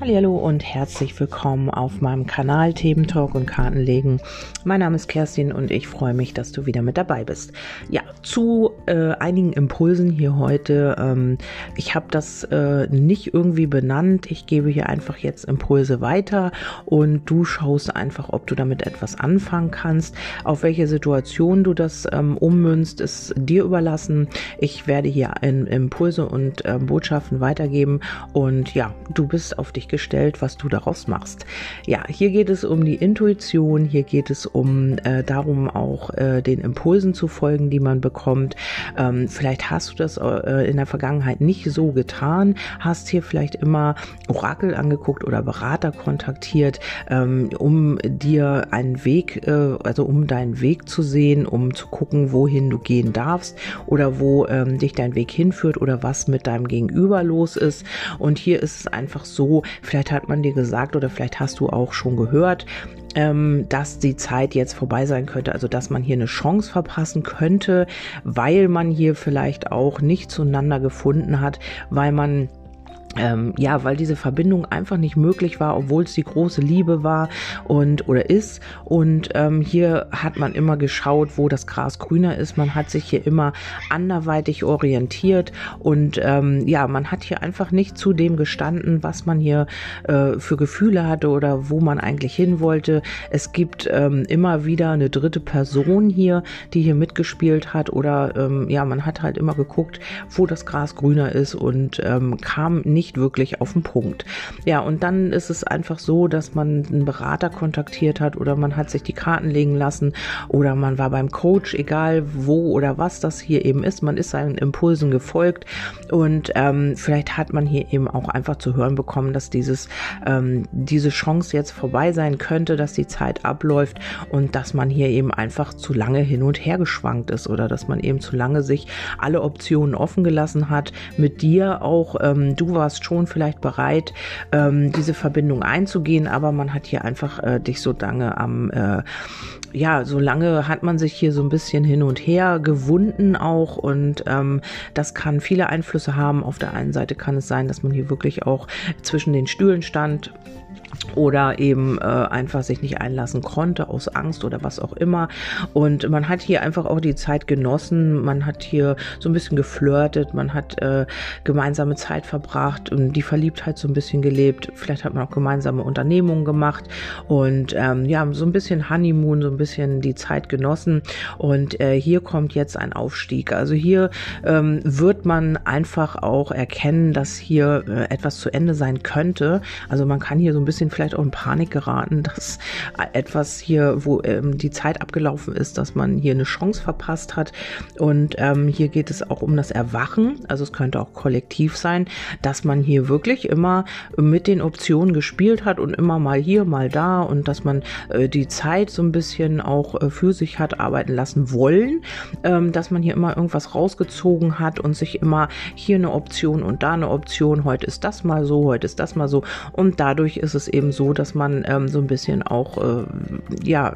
Hallo und herzlich willkommen auf meinem Kanal Themen Talk und Kartenlegen. Mein Name ist Kerstin und ich freue mich, dass du wieder mit dabei bist. Ja, zu äh, einigen Impulsen hier heute. Ähm, ich habe das äh, nicht irgendwie benannt. Ich gebe hier einfach jetzt Impulse weiter und du schaust einfach, ob du damit etwas anfangen kannst. Auf welche Situation du das ähm, ummünzt, ist dir überlassen. Ich werde hier Impulse und äh, Botschaften weitergeben und ja, du bist auf dich gestellt, was du daraus machst. Ja, hier geht es um die Intuition, hier geht es um äh, darum, auch äh, den Impulsen zu folgen, die man bekommt. Ähm, vielleicht hast du das äh, in der Vergangenheit nicht so getan, hast hier vielleicht immer Orakel angeguckt oder Berater kontaktiert, ähm, um dir einen Weg, äh, also um deinen Weg zu sehen, um zu gucken, wohin du gehen darfst oder wo ähm, dich dein Weg hinführt oder was mit deinem Gegenüber los ist. Und hier ist es einfach so, Vielleicht hat man dir gesagt oder vielleicht hast du auch schon gehört, ähm, dass die Zeit jetzt vorbei sein könnte, also dass man hier eine Chance verpassen könnte, weil man hier vielleicht auch nicht zueinander gefunden hat, weil man ähm, ja, weil diese Verbindung einfach nicht möglich war, obwohl es die große Liebe war und oder ist. Und ähm, hier hat man immer geschaut, wo das Gras grüner ist. Man hat sich hier immer anderweitig orientiert und ähm, ja, man hat hier einfach nicht zu dem gestanden, was man hier äh, für Gefühle hatte oder wo man eigentlich hin wollte. Es gibt ähm, immer wieder eine dritte Person hier, die hier mitgespielt hat oder ähm, ja, man hat halt immer geguckt, wo das Gras grüner ist und ähm, kam nicht nicht wirklich auf den Punkt. Ja, und dann ist es einfach so, dass man einen Berater kontaktiert hat oder man hat sich die Karten legen lassen oder man war beim Coach, egal wo oder was das hier eben ist. Man ist seinen Impulsen gefolgt und ähm, vielleicht hat man hier eben auch einfach zu hören bekommen, dass dieses, ähm, diese Chance jetzt vorbei sein könnte, dass die Zeit abläuft und dass man hier eben einfach zu lange hin und her geschwankt ist oder dass man eben zu lange sich alle Optionen offen gelassen hat. Mit dir auch, ähm, du warst warst schon vielleicht bereit, ähm, diese Verbindung einzugehen, aber man hat hier einfach äh, dich so lange am, äh, ja, so lange hat man sich hier so ein bisschen hin und her gewunden auch und ähm, das kann viele Einflüsse haben. Auf der einen Seite kann es sein, dass man hier wirklich auch zwischen den Stühlen stand oder eben äh, einfach sich nicht einlassen konnte aus Angst oder was auch immer. Und man hat hier einfach auch die Zeit genossen, man hat hier so ein bisschen geflirtet, man hat äh, gemeinsame Zeit verbracht und die Verliebtheit so ein bisschen gelebt. Vielleicht hat man auch gemeinsame Unternehmungen gemacht und ähm, ja, so ein bisschen Honeymoon, so ein bisschen die Zeit genossen. Und äh, hier kommt jetzt ein Aufstieg. Also hier ähm, wird man einfach auch erkennen, dass hier äh, etwas zu Ende sein könnte. Also man kann hier so ein bisschen bisschen vielleicht auch in Panik geraten, dass etwas hier, wo ähm, die Zeit abgelaufen ist, dass man hier eine Chance verpasst hat. Und ähm, hier geht es auch um das Erwachen. Also es könnte auch kollektiv sein, dass man hier wirklich immer mit den Optionen gespielt hat und immer mal hier, mal da und dass man äh, die Zeit so ein bisschen auch äh, für sich hat arbeiten lassen wollen, ähm, dass man hier immer irgendwas rausgezogen hat und sich immer hier eine Option und da eine Option, heute ist das mal so, heute ist das mal so und dadurch ist es eben so, dass man ähm, so ein bisschen auch, äh, ja,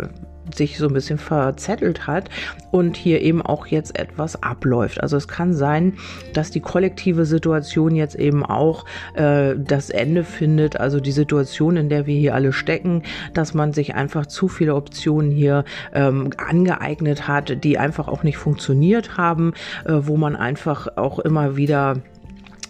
sich so ein bisschen verzettelt hat und hier eben auch jetzt etwas abläuft. Also es kann sein, dass die kollektive Situation jetzt eben auch äh, das Ende findet, also die Situation, in der wir hier alle stecken, dass man sich einfach zu viele Optionen hier ähm, angeeignet hat, die einfach auch nicht funktioniert haben, äh, wo man einfach auch immer wieder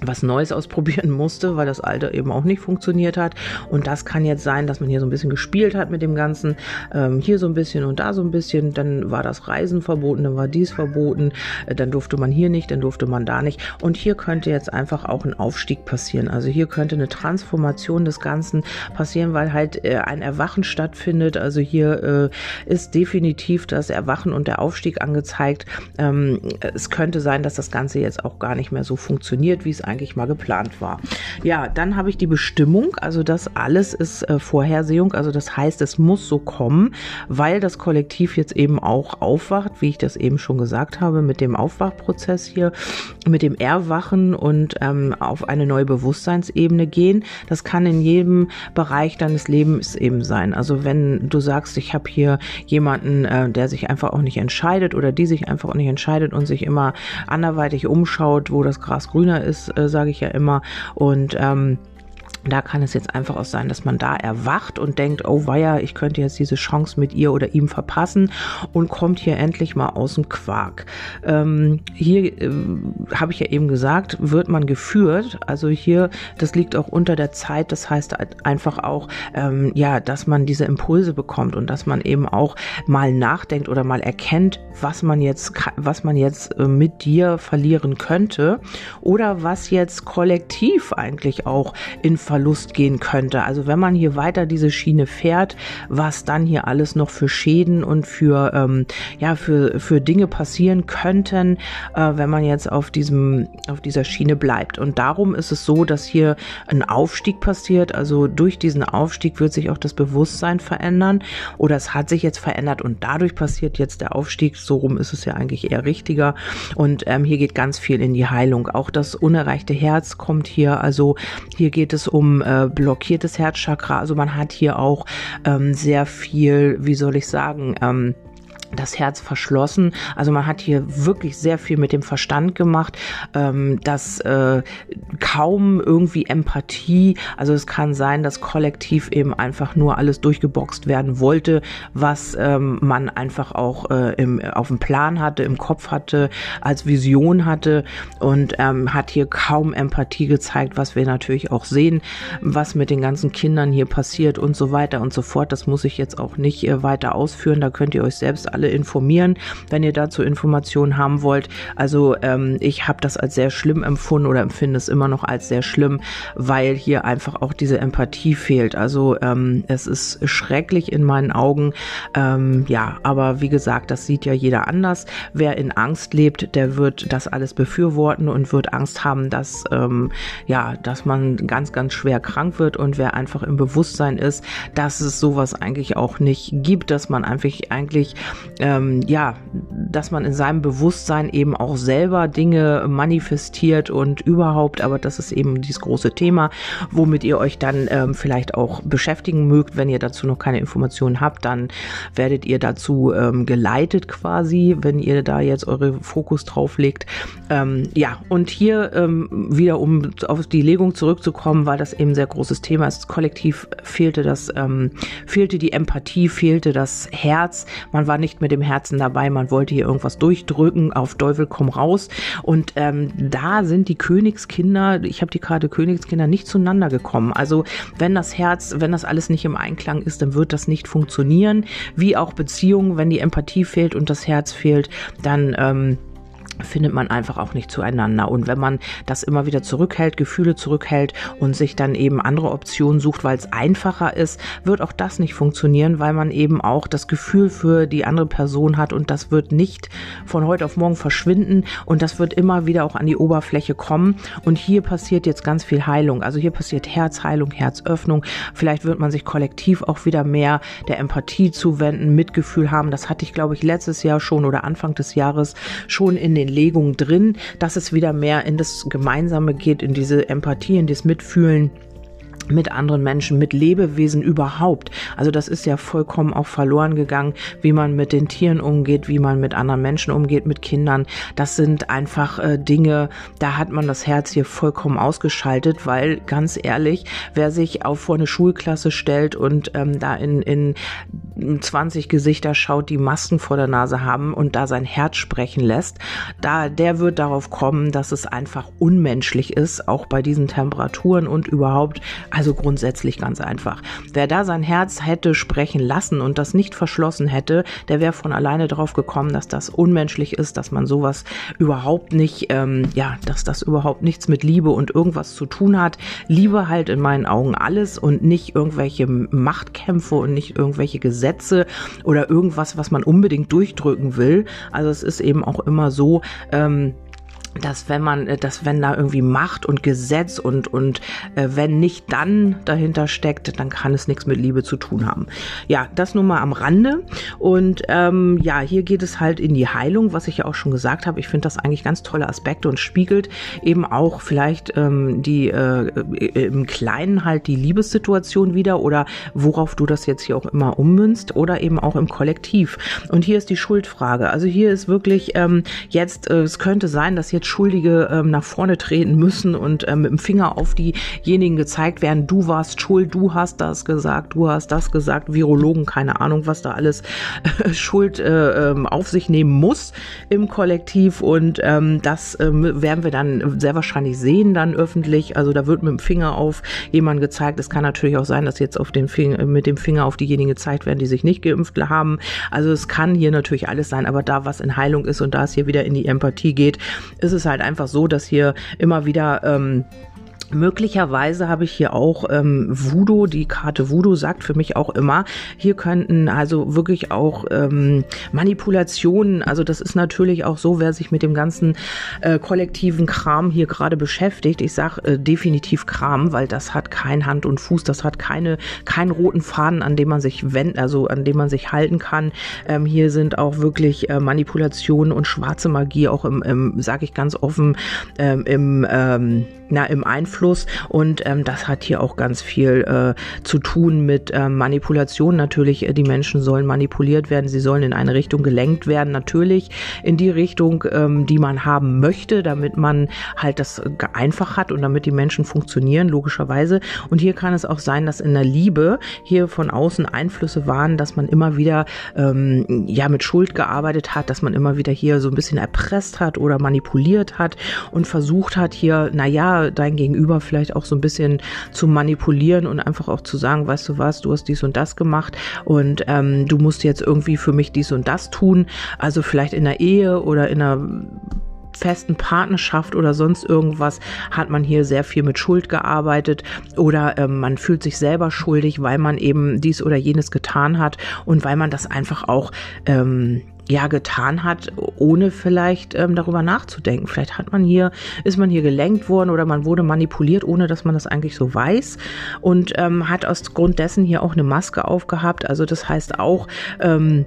was Neues ausprobieren musste, weil das alte eben auch nicht funktioniert hat. Und das kann jetzt sein, dass man hier so ein bisschen gespielt hat mit dem Ganzen. Ähm, hier so ein bisschen und da so ein bisschen. Dann war das Reisen verboten, dann war dies verboten. Äh, dann durfte man hier nicht, dann durfte man da nicht. Und hier könnte jetzt einfach auch ein Aufstieg passieren. Also hier könnte eine Transformation des Ganzen passieren, weil halt äh, ein Erwachen stattfindet. Also hier äh, ist definitiv das Erwachen und der Aufstieg angezeigt. Ähm, es könnte sein, dass das Ganze jetzt auch gar nicht mehr so funktioniert, wie es eigentlich eigentlich mal geplant war. Ja, dann habe ich die Bestimmung, also das alles ist äh, Vorhersehung, also das heißt, es muss so kommen, weil das Kollektiv jetzt eben auch aufwacht, wie ich das eben schon gesagt habe, mit dem Aufwachprozess hier, mit dem Erwachen und ähm, auf eine neue Bewusstseinsebene gehen. Das kann in jedem Bereich deines Lebens eben sein. Also wenn du sagst, ich habe hier jemanden, äh, der sich einfach auch nicht entscheidet oder die sich einfach auch nicht entscheidet und sich immer anderweitig umschaut, wo das Gras grüner ist, äh, sage ich ja immer. Und ähm, da kann es jetzt einfach auch sein, dass man da erwacht und denkt, oh weia, ich könnte jetzt diese Chance mit ihr oder ihm verpassen und kommt hier endlich mal aus dem Quark. Ähm, hier äh, habe ich ja eben gesagt, wird man geführt. Also hier, das liegt auch unter der Zeit. Das heißt einfach auch, ähm, ja, dass man diese Impulse bekommt und dass man eben auch mal nachdenkt oder mal erkennt, was man jetzt, was man jetzt äh, mit dir verlieren könnte oder was jetzt kollektiv eigentlich auch in Verlust gehen könnte. Also wenn man hier weiter diese Schiene fährt, was dann hier alles noch für Schäden und für, ähm, ja, für, für Dinge passieren könnten, äh, wenn man jetzt auf diesem, auf dieser Schiene bleibt. Und darum ist es so, dass hier ein Aufstieg passiert. Also durch diesen Aufstieg wird sich auch das Bewusstsein verändern oder es hat sich jetzt verändert und dadurch passiert jetzt der Aufstieg. So rum ist es ja eigentlich eher richtiger. Und ähm, hier geht ganz viel in die Heilung. Auch das unerreichte Herz kommt hier. Also hier geht es um um äh, blockiertes Herzchakra. Also man hat hier auch ähm, sehr viel, wie soll ich sagen, ähm, das Herz verschlossen. Also man hat hier wirklich sehr viel mit dem Verstand gemacht, ähm, dass äh, kaum irgendwie Empathie, also es kann sein, dass kollektiv eben einfach nur alles durchgeboxt werden wollte, was ähm, man einfach auch äh, im, auf dem Plan hatte, im Kopf hatte, als Vision hatte und ähm, hat hier kaum Empathie gezeigt, was wir natürlich auch sehen, was mit den ganzen Kindern hier passiert und so weiter und so fort. Das muss ich jetzt auch nicht äh, weiter ausführen, da könnt ihr euch selbst alle alle informieren, wenn ihr dazu Informationen haben wollt. Also ähm, ich habe das als sehr schlimm empfunden oder empfinde es immer noch als sehr schlimm, weil hier einfach auch diese Empathie fehlt. Also ähm, es ist schrecklich in meinen Augen. Ähm, ja, aber wie gesagt, das sieht ja jeder anders. Wer in Angst lebt, der wird das alles befürworten und wird Angst haben, dass ähm, ja, dass man ganz, ganz schwer krank wird. Und wer einfach im Bewusstsein ist, dass es sowas eigentlich auch nicht gibt, dass man einfach eigentlich ähm, ja, dass man in seinem Bewusstsein eben auch selber Dinge manifestiert und überhaupt, aber das ist eben dieses große Thema, womit ihr euch dann ähm, vielleicht auch beschäftigen mögt. Wenn ihr dazu noch keine Informationen habt, dann werdet ihr dazu ähm, geleitet quasi, wenn ihr da jetzt eure Fokus drauf legt. Ähm, ja, und hier ähm, wieder, um auf die Legung zurückzukommen, weil das eben ein sehr großes Thema ist. Kollektiv fehlte das, ähm, fehlte die Empathie, fehlte das Herz. Man war nicht mit dem Herzen dabei, man wollte hier irgendwas durchdrücken, auf Teufel komm raus. Und ähm, da sind die Königskinder, ich habe die Karte Königskinder nicht zueinander gekommen. Also wenn das Herz, wenn das alles nicht im Einklang ist, dann wird das nicht funktionieren. Wie auch Beziehungen, wenn die Empathie fehlt und das Herz fehlt, dann ähm, findet man einfach auch nicht zueinander. Und wenn man das immer wieder zurückhält, Gefühle zurückhält und sich dann eben andere Optionen sucht, weil es einfacher ist, wird auch das nicht funktionieren, weil man eben auch das Gefühl für die andere Person hat und das wird nicht von heute auf morgen verschwinden und das wird immer wieder auch an die Oberfläche kommen. Und hier passiert jetzt ganz viel Heilung. Also hier passiert Herzheilung, Herzöffnung. Vielleicht wird man sich kollektiv auch wieder mehr der Empathie zuwenden, Mitgefühl haben. Das hatte ich, glaube ich, letztes Jahr schon oder Anfang des Jahres schon in den den Legungen drin, dass es wieder mehr in das Gemeinsame geht, in diese Empathie, in das Mitfühlen mit anderen Menschen, mit Lebewesen überhaupt. Also das ist ja vollkommen auch verloren gegangen, wie man mit den Tieren umgeht, wie man mit anderen Menschen umgeht, mit Kindern. Das sind einfach äh, Dinge, da hat man das Herz hier vollkommen ausgeschaltet, weil ganz ehrlich, wer sich auf vor eine Schulklasse stellt und ähm, da in, in 20 Gesichter schaut, die Masken vor der Nase haben und da sein Herz sprechen lässt, da der wird darauf kommen, dass es einfach unmenschlich ist, auch bei diesen Temperaturen und überhaupt also grundsätzlich ganz einfach. Wer da sein Herz hätte sprechen lassen und das nicht verschlossen hätte, der wäre von alleine drauf gekommen, dass das unmenschlich ist, dass man sowas überhaupt nicht, ähm, ja, dass das überhaupt nichts mit Liebe und irgendwas zu tun hat. Liebe halt in meinen Augen alles und nicht irgendwelche Machtkämpfe und nicht irgendwelche Gesetze oder irgendwas, was man unbedingt durchdrücken will. Also es ist eben auch immer so, ähm, dass wenn man, äh, dass wenn da irgendwie Macht und Gesetz und und äh, wenn nicht dann dahinter steckt, dann kann es nichts mit Liebe zu tun haben. Ja, das nur mal am Rande. Und ähm, ja, hier geht es halt in die Heilung, was ich ja auch schon gesagt habe. Ich finde das eigentlich ganz tolle Aspekte und spiegelt eben auch vielleicht ähm, die äh, im Kleinen halt die Liebessituation wieder oder worauf du das jetzt hier auch immer ummünzt oder eben auch im Kollektiv. Und hier ist die Schuldfrage. Also hier ist wirklich ähm, jetzt, äh, es könnte sein, dass jetzt jetzt Schuldige ähm, nach vorne treten müssen und ähm, mit dem Finger auf diejenigen gezeigt werden, du warst schuld, du hast das gesagt, du hast das gesagt, Virologen, keine Ahnung, was da alles äh, Schuld äh, ähm, auf sich nehmen muss im Kollektiv und ähm, das äh, werden wir dann sehr wahrscheinlich sehen dann öffentlich. Also da wird mit dem Finger auf jemanden gezeigt. Es kann natürlich auch sein, dass jetzt auf den Finger, mit dem Finger auf diejenigen gezeigt werden, die sich nicht geimpft haben. Also es kann hier natürlich alles sein, aber da was in Heilung ist und da es hier wieder in die Empathie geht, ist es halt einfach so, dass hier immer wieder ähm, Möglicherweise habe ich hier auch ähm, Voodoo, die Karte Voodoo sagt für mich auch immer, hier könnten also wirklich auch ähm, Manipulationen, also das ist natürlich auch so, wer sich mit dem ganzen äh, kollektiven Kram hier gerade beschäftigt, ich sage äh, definitiv Kram, weil das hat kein Hand und Fuß, das hat keine, keinen roten Faden, an dem man sich wenden, also an dem man sich halten kann. Ähm, hier sind auch wirklich äh, Manipulationen und schwarze Magie auch im, im sage ich ganz offen, ähm, im, ähm, na, im Einfluss Einfluss und ähm, das hat hier auch ganz viel äh, zu tun mit ähm, Manipulation. Natürlich, äh, die Menschen sollen manipuliert werden, sie sollen in eine Richtung gelenkt werden, natürlich in die Richtung, ähm, die man haben möchte, damit man halt das einfach hat und damit die Menschen funktionieren, logischerweise. Und hier kann es auch sein, dass in der Liebe hier von außen Einflüsse waren, dass man immer wieder ähm, ja mit Schuld gearbeitet hat, dass man immer wieder hier so ein bisschen erpresst hat oder manipuliert hat und versucht hat, hier, naja, dein Gegenüber Gegenüber vielleicht auch so ein bisschen zu manipulieren und einfach auch zu sagen, weißt du was, du hast dies und das gemacht und ähm, du musst jetzt irgendwie für mich dies und das tun. Also vielleicht in der Ehe oder in einer festen Partnerschaft oder sonst irgendwas hat man hier sehr viel mit Schuld gearbeitet oder ähm, man fühlt sich selber schuldig, weil man eben dies oder jenes getan hat und weil man das einfach auch ähm, ja getan hat, ohne vielleicht ähm, darüber nachzudenken. Vielleicht hat man hier, ist man hier gelenkt worden oder man wurde manipuliert, ohne dass man das eigentlich so weiß und ähm, hat aus Grund dessen hier auch eine Maske aufgehabt. Also das heißt auch, ähm,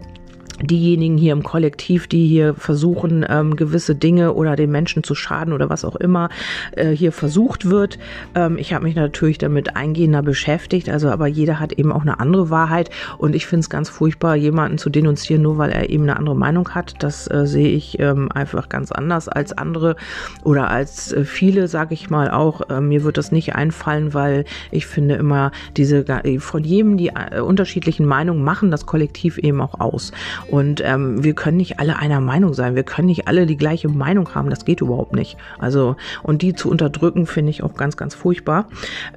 diejenigen hier im Kollektiv, die hier versuchen, ähm, gewisse Dinge oder den Menschen zu schaden oder was auch immer äh, hier versucht wird. Ähm, ich habe mich natürlich damit eingehender beschäftigt, also aber jeder hat eben auch eine andere Wahrheit und ich finde es ganz furchtbar, jemanden zu denunzieren, nur weil er eben eine andere Meinung hat. Das äh, sehe ich ähm, einfach ganz anders als andere oder als äh, viele, sage ich mal auch. Äh, mir wird das nicht einfallen, weil ich finde immer diese von jedem die äh, unterschiedlichen Meinungen machen das Kollektiv eben auch aus. Und ähm, wir können nicht alle einer Meinung sein. Wir können nicht alle die gleiche Meinung haben. Das geht überhaupt nicht. Also, und die zu unterdrücken, finde ich auch ganz, ganz furchtbar.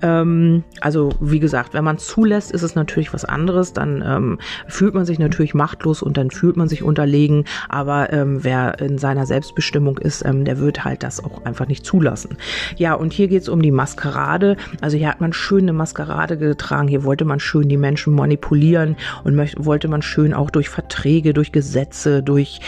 Ähm, also, wie gesagt, wenn man zulässt, ist es natürlich was anderes. Dann ähm, fühlt man sich natürlich machtlos und dann fühlt man sich unterlegen. Aber ähm, wer in seiner Selbstbestimmung ist, ähm, der wird halt das auch einfach nicht zulassen. Ja, und hier geht es um die Maskerade. Also hier hat man schön eine Maskerade getragen. Hier wollte man schön die Menschen manipulieren und möchte, wollte man schön auch durch Verträge Wege, durch Gesetze, durch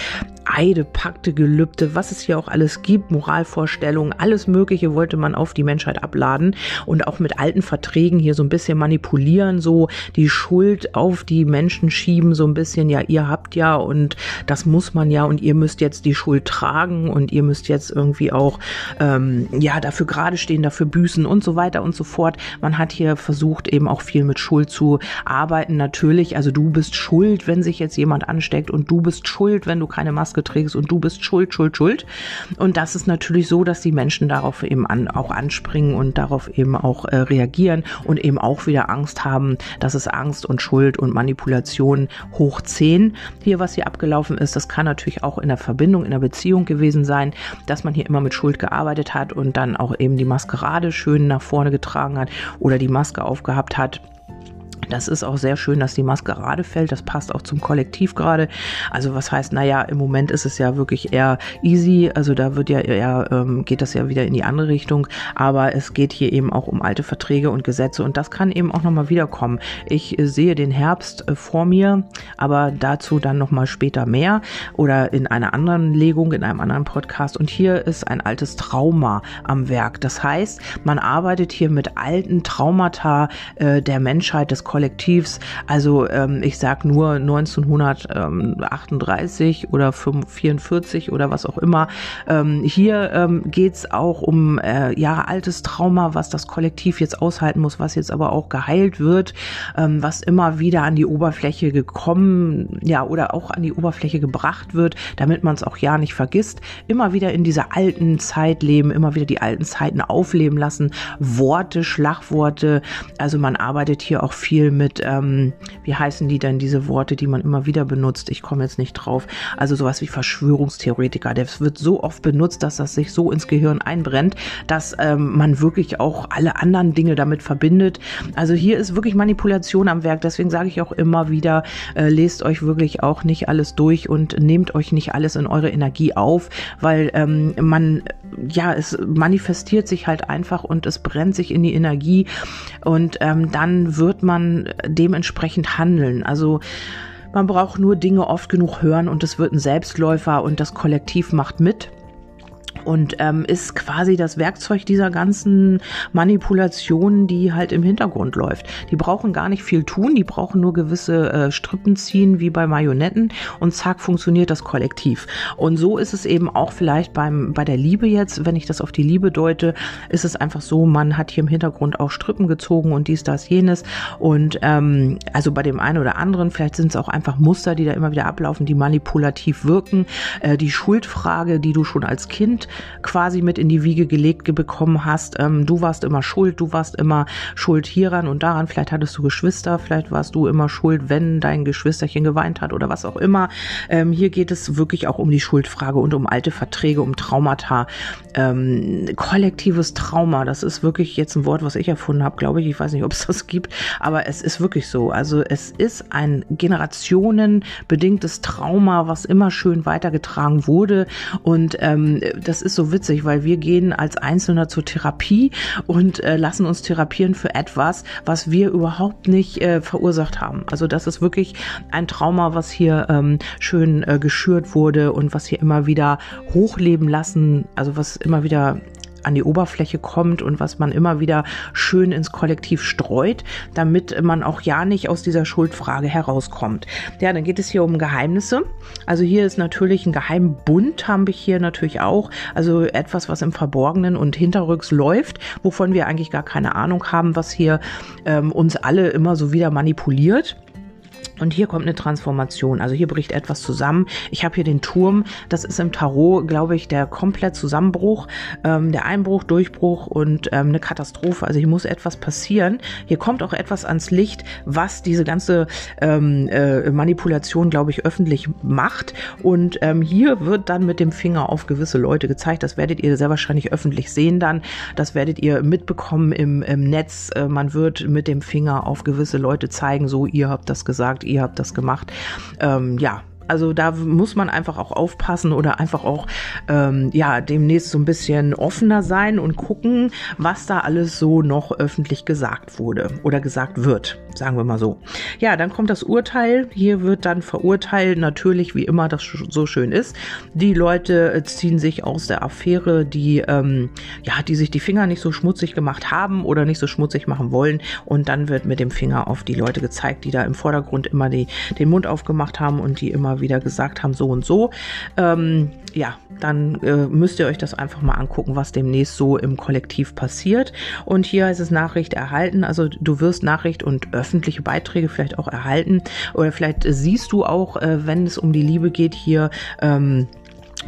Eide, Pakte, Gelübde, was es hier auch alles gibt, Moralvorstellungen, alles Mögliche wollte man auf die Menschheit abladen und auch mit alten Verträgen hier so ein bisschen manipulieren, so die Schuld auf die Menschen schieben, so ein bisschen, ja, ihr habt ja und das muss man ja und ihr müsst jetzt die Schuld tragen und ihr müsst jetzt irgendwie auch, ähm, ja, dafür gerade stehen, dafür büßen und so weiter und so fort. Man hat hier versucht, eben auch viel mit Schuld zu arbeiten. Natürlich, also du bist schuld, wenn sich jetzt jemand ansteckt und du bist schuld, wenn du keine Maske trägst und du bist schuld, schuld, schuld. Und das ist natürlich so, dass die Menschen darauf eben an, auch anspringen und darauf eben auch äh, reagieren und eben auch wieder Angst haben, dass es Angst und Schuld und Manipulation hoch 10 hier, was hier abgelaufen ist. Das kann natürlich auch in der Verbindung, in der Beziehung gewesen sein, dass man hier immer mit Schuld gearbeitet hat und dann auch eben die Maskerade schön nach vorne getragen hat oder die Maske aufgehabt hat das ist auch sehr schön, dass die Maske gerade fällt. Das passt auch zum Kollektiv gerade. Also was heißt, naja, im Moment ist es ja wirklich eher easy. Also da wird ja eher, ähm, geht das ja wieder in die andere Richtung. Aber es geht hier eben auch um alte Verträge und Gesetze. Und das kann eben auch nochmal wiederkommen. Ich äh, sehe den Herbst äh, vor mir, aber dazu dann nochmal später mehr oder in einer anderen Legung, in einem anderen Podcast. Und hier ist ein altes Trauma am Werk. Das heißt, man arbeitet hier mit alten Traumata äh, der Menschheit, des Kollektivs. Also ähm, ich sag nur 1938 oder 44 oder was auch immer. Ähm, hier ähm, geht auch um äh, ja altes Trauma, was das Kollektiv jetzt aushalten muss, was jetzt aber auch geheilt wird, ähm, was immer wieder an die Oberfläche gekommen, ja oder auch an die Oberfläche gebracht wird, damit man es auch ja nicht vergisst. Immer wieder in dieser alten Zeit leben, immer wieder die alten Zeiten aufleben lassen. Worte, Schlagworte. Also man arbeitet hier auch viel mit, ähm, wie heißen die denn, diese Worte, die man immer wieder benutzt? Ich komme jetzt nicht drauf. Also sowas wie Verschwörungstheoretiker. Das wird so oft benutzt, dass das sich so ins Gehirn einbrennt, dass ähm, man wirklich auch alle anderen Dinge damit verbindet. Also hier ist wirklich Manipulation am Werk. Deswegen sage ich auch immer wieder, äh, lest euch wirklich auch nicht alles durch und nehmt euch nicht alles in eure Energie auf, weil ähm, man ja, es manifestiert sich halt einfach und es brennt sich in die Energie und ähm, dann wird man dementsprechend handeln. Also man braucht nur Dinge oft genug hören und es wird ein Selbstläufer und das Kollektiv macht mit und ähm, ist quasi das Werkzeug dieser ganzen Manipulation, die halt im Hintergrund läuft. Die brauchen gar nicht viel tun, die brauchen nur gewisse äh, Strippen ziehen wie bei Marionetten und zack funktioniert das Kollektiv. Und so ist es eben auch vielleicht beim bei der Liebe jetzt, wenn ich das auf die Liebe deute, ist es einfach so, man hat hier im Hintergrund auch Strippen gezogen und dies, das, jenes und ähm, also bei dem einen oder anderen, vielleicht sind es auch einfach Muster, die da immer wieder ablaufen, die manipulativ wirken. Äh, die Schuldfrage, die du schon als Kind quasi mit in die Wiege gelegt bekommen hast. Ähm, du warst immer schuld, du warst immer schuld hieran und daran. Vielleicht hattest du Geschwister, vielleicht warst du immer schuld, wenn dein Geschwisterchen geweint hat oder was auch immer. Ähm, hier geht es wirklich auch um die Schuldfrage und um alte Verträge, um Traumata. Ähm, kollektives Trauma, das ist wirklich jetzt ein Wort, was ich erfunden habe, glaube ich. Ich weiß nicht, ob es das gibt, aber es ist wirklich so. Also es ist ein generationenbedingtes Trauma, was immer schön weitergetragen wurde und ähm, das ist so witzig, weil wir gehen als Einzelner zur Therapie und äh, lassen uns therapieren für etwas, was wir überhaupt nicht äh, verursacht haben. Also das ist wirklich ein Trauma, was hier ähm, schön äh, geschürt wurde und was hier immer wieder hochleben lassen, also was immer wieder an die Oberfläche kommt und was man immer wieder schön ins Kollektiv streut, damit man auch ja nicht aus dieser Schuldfrage herauskommt. Ja, dann geht es hier um Geheimnisse. Also hier ist natürlich ein Geheimbund, haben wir hier natürlich auch. Also etwas, was im Verborgenen und hinterrücks läuft, wovon wir eigentlich gar keine Ahnung haben, was hier ähm, uns alle immer so wieder manipuliert. Und hier kommt eine Transformation. Also hier bricht etwas zusammen. Ich habe hier den Turm. Das ist im Tarot, glaube ich, der komplett Zusammenbruch, ähm, der Einbruch, Durchbruch und ähm, eine Katastrophe. Also hier muss etwas passieren. Hier kommt auch etwas ans Licht, was diese ganze ähm, äh, Manipulation, glaube ich, öffentlich macht. Und ähm, hier wird dann mit dem Finger auf gewisse Leute gezeigt. Das werdet ihr sehr wahrscheinlich öffentlich sehen dann. Das werdet ihr mitbekommen im, im Netz. Äh, man wird mit dem Finger auf gewisse Leute zeigen, so ihr habt das gesagt, ihr habt das gemacht. Ähm, ja, also da muss man einfach auch aufpassen oder einfach auch ähm, ja demnächst so ein bisschen offener sein und gucken, was da alles so noch öffentlich gesagt wurde oder gesagt wird, sagen wir mal so. Ja, dann kommt das Urteil. Hier wird dann verurteilt, natürlich wie immer das so schön ist. Die Leute äh, ziehen sich aus der Affäre, die ähm, ja, die sich die Finger nicht so schmutzig gemacht haben oder nicht so schmutzig machen wollen und dann wird mit dem Finger auf die Leute gezeigt, die da im Vordergrund immer die, den Mund aufgemacht haben und die immer wieder gesagt haben, so und so. Ähm, ja, dann äh, müsst ihr euch das einfach mal angucken, was demnächst so im Kollektiv passiert. Und hier heißt es Nachricht erhalten. Also du wirst Nachricht und öffentliche Beiträge vielleicht auch erhalten. Oder vielleicht siehst du auch, äh, wenn es um die Liebe geht, hier ähm,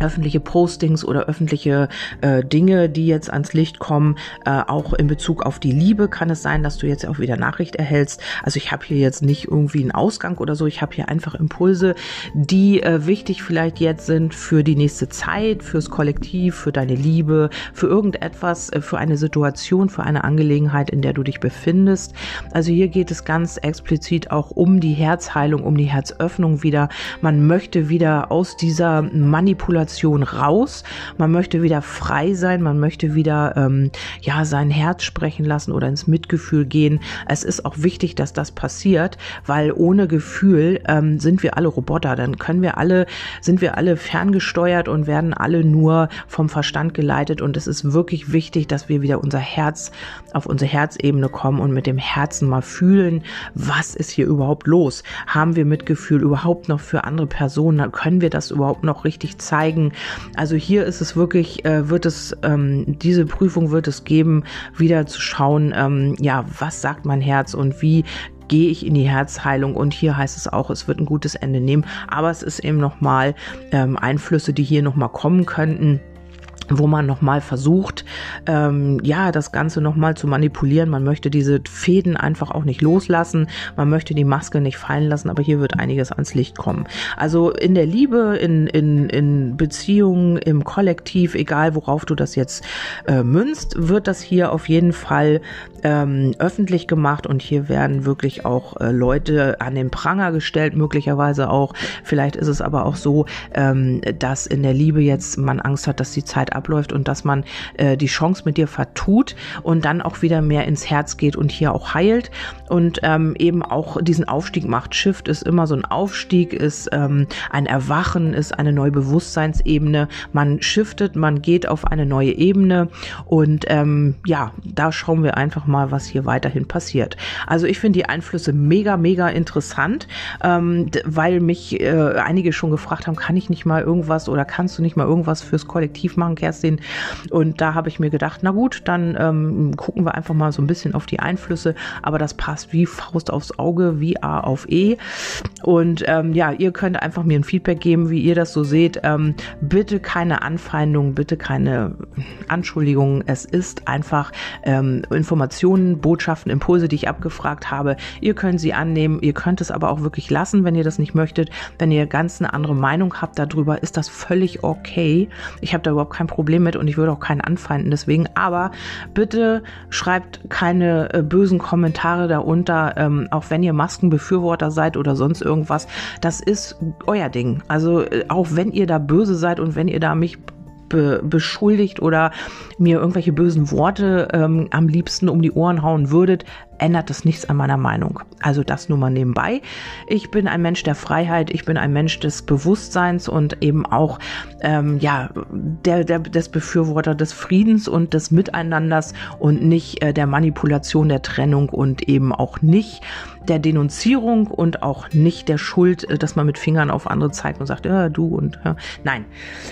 öffentliche Postings oder öffentliche äh, Dinge, die jetzt ans Licht kommen, äh, auch in Bezug auf die Liebe kann es sein, dass du jetzt auch wieder Nachricht erhältst. Also ich habe hier jetzt nicht irgendwie einen Ausgang oder so, ich habe hier einfach Impulse, die äh, wichtig vielleicht jetzt sind für die nächste Zeit, fürs Kollektiv, für deine Liebe, für irgendetwas, äh, für eine Situation, für eine Angelegenheit, in der du dich befindest. Also hier geht es ganz explizit auch um die Herzheilung, um die Herzöffnung wieder. Man möchte wieder aus dieser Manipulation Manipulation raus. Man möchte wieder frei sein, man möchte wieder ähm, ja sein Herz sprechen lassen oder ins Mitgefühl gehen. Es ist auch wichtig, dass das passiert, weil ohne Gefühl ähm, sind wir alle Roboter. Dann können wir alle, sind wir alle ferngesteuert und werden alle nur vom Verstand geleitet. Und es ist wirklich wichtig, dass wir wieder unser Herz auf unsere Herzebene kommen und mit dem Herzen mal fühlen, was ist hier überhaupt los? Haben wir Mitgefühl überhaupt noch für andere Personen? Können wir das überhaupt noch richtig zeigen? Also hier ist es wirklich, äh, wird es, ähm, diese Prüfung wird es geben, wieder zu schauen, ähm, ja, was sagt mein Herz und wie gehe ich in die Herzheilung. Und hier heißt es auch, es wird ein gutes Ende nehmen, aber es ist eben nochmal ähm, Einflüsse, die hier nochmal kommen könnten wo man nochmal versucht, ähm, ja, das Ganze nochmal zu manipulieren. Man möchte diese Fäden einfach auch nicht loslassen. Man möchte die Maske nicht fallen lassen, aber hier wird einiges ans Licht kommen. Also in der Liebe, in, in, in Beziehungen, im Kollektiv, egal worauf du das jetzt äh, münzt, wird das hier auf jeden Fall ähm, öffentlich gemacht und hier werden wirklich auch äh, Leute an den Pranger gestellt, möglicherweise auch. Vielleicht ist es aber auch so, ähm, dass in der Liebe jetzt man Angst hat, dass die Zeit abläuft und dass man äh, die Chance mit dir vertut und dann auch wieder mehr ins Herz geht und hier auch heilt und ähm, eben auch diesen Aufstieg macht. Shift ist immer so ein Aufstieg, ist ähm, ein Erwachen, ist eine neue Bewusstseinsebene. Man shiftet, man geht auf eine neue Ebene und ähm, ja, da schauen wir einfach mal, was hier weiterhin passiert. Also ich finde die Einflüsse mega, mega interessant, ähm, weil mich äh, einige schon gefragt haben, kann ich nicht mal irgendwas oder kannst du nicht mal irgendwas fürs Kollektiv machen, Kerstin? Und da habe ich mir gedacht, na gut, dann ähm, gucken wir einfach mal so ein bisschen auf die Einflüsse, aber das passt wie Faust aufs Auge, wie A auf E. Und ähm, ja, ihr könnt einfach mir ein Feedback geben, wie ihr das so seht. Ähm, bitte keine Anfeindungen, bitte keine Anschuldigungen. Es ist einfach ähm, Informationen, Botschaften, Impulse, die ich abgefragt habe. Ihr könnt sie annehmen, ihr könnt es aber auch wirklich lassen, wenn ihr das nicht möchtet. Wenn ihr ganz eine andere Meinung habt darüber, ist das völlig okay. Ich habe da überhaupt kein Problem mit und ich würde auch keinen anfeinden deswegen. Aber bitte schreibt keine äh, bösen Kommentare da unter, ähm, auch wenn ihr Maskenbefürworter seid oder sonst irgendwas. Das ist euer Ding. Also äh, auch wenn ihr da böse seid und wenn ihr da mich be beschuldigt oder mir irgendwelche bösen Worte ähm, am liebsten um die Ohren hauen würdet, ändert das nichts an meiner Meinung. Also das nur mal nebenbei. Ich bin ein Mensch der Freiheit, ich bin ein Mensch des Bewusstseins und eben auch ähm, ja der, der des Befürworter des Friedens und des Miteinanders und nicht äh, der Manipulation der Trennung und eben auch nicht der Denunzierung und auch nicht der Schuld, äh, dass man mit Fingern auf andere zeigt und sagt, ja, du und ja. nein.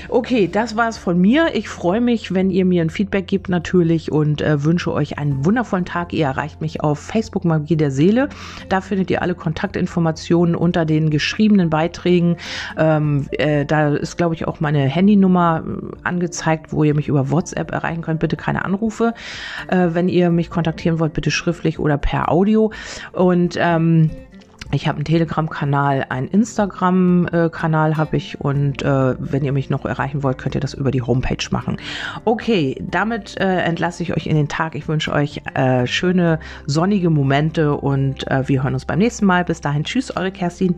Okay, das war es von mir. Ich freue mich, wenn ihr mir ein Feedback gebt natürlich und äh, wünsche euch einen wundervollen Tag. Ihr erreicht mich auf Facebook Magie der Seele. Da findet ihr alle Kontaktinformationen unter den geschriebenen Beiträgen. Ähm, äh, da ist, glaube ich, auch meine Handynummer äh, angezeigt, wo ihr mich über WhatsApp erreichen könnt. Bitte keine Anrufe. Äh, wenn ihr mich kontaktieren wollt, bitte schriftlich oder per Audio. Und ähm, ich habe einen Telegram-Kanal, einen Instagram-Kanal habe ich und äh, wenn ihr mich noch erreichen wollt, könnt ihr das über die Homepage machen. Okay, damit äh, entlasse ich euch in den Tag. Ich wünsche euch äh, schöne sonnige Momente und äh, wir hören uns beim nächsten Mal. Bis dahin, tschüss, eure Kerstin.